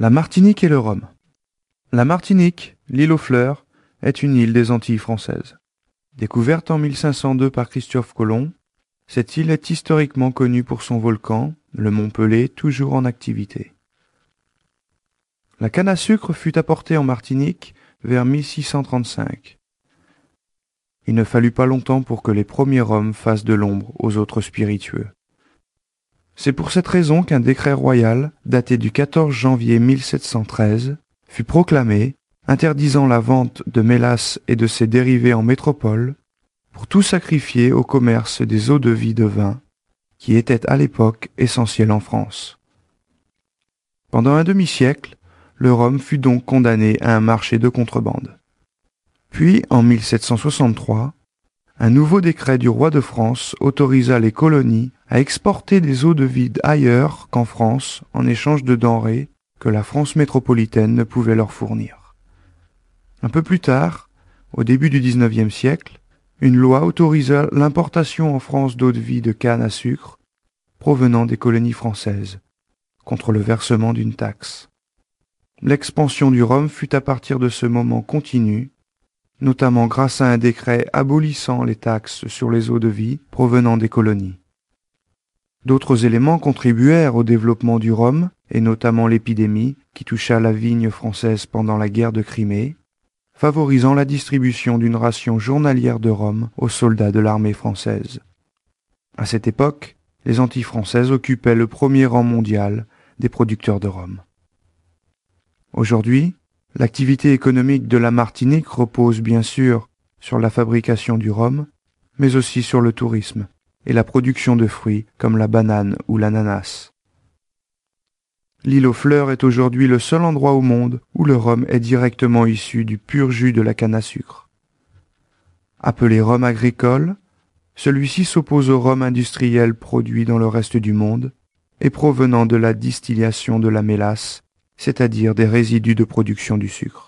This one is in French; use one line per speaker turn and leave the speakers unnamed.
La Martinique et le rhum. La Martinique, l'île aux fleurs, est une île des Antilles françaises. Découverte en 1502 par Christophe Colomb, cette île est historiquement connue pour son volcan, le Mont Pelé, toujours en activité. La canne à sucre fut apportée en Martinique vers 1635. Il ne fallut pas longtemps pour que les premiers rhums fassent de l'ombre aux autres spiritueux. C'est pour cette raison qu'un décret royal, daté du 14 janvier 1713, fut proclamé, interdisant la vente de mélasse et de ses dérivés en métropole, pour tout sacrifier au commerce des eaux de vie de vin, qui étaient à l'époque essentielles en France. Pendant un demi-siècle, le rhum fut donc condamné à un marché de contrebande. Puis, en 1763, un nouveau décret du roi de France autorisa les colonies à exporter des eaux de vide ailleurs qu'en France en échange de denrées que la France métropolitaine ne pouvait leur fournir. Un peu plus tard, au début du XIXe siècle, une loi autorisa l'importation en France d'eau de vie de canne à sucre provenant des colonies françaises, contre le versement d'une taxe. L'expansion du rhum fut à partir de ce moment continue notamment grâce à un décret abolissant les taxes sur les eaux de vie provenant des colonies. D'autres éléments contribuèrent au développement du rhum, et notamment l'épidémie qui toucha la vigne française pendant la guerre de Crimée, favorisant la distribution d'une ration journalière de rhum aux soldats de l'armée française. À cette époque, les Antilles françaises occupaient le premier rang mondial des producteurs de rhum. Aujourd'hui, L'activité économique de la Martinique repose bien sûr sur la fabrication du rhum, mais aussi sur le tourisme et la production de fruits comme la banane ou l'ananas. L'île aux fleurs est aujourd'hui le seul endroit au monde où le rhum est directement issu du pur jus de la canne à sucre. Appelé rhum agricole, celui-ci s'oppose au rhum industriel produit dans le reste du monde et provenant de la distillation de la mélasse c'est-à-dire des résidus de production du sucre.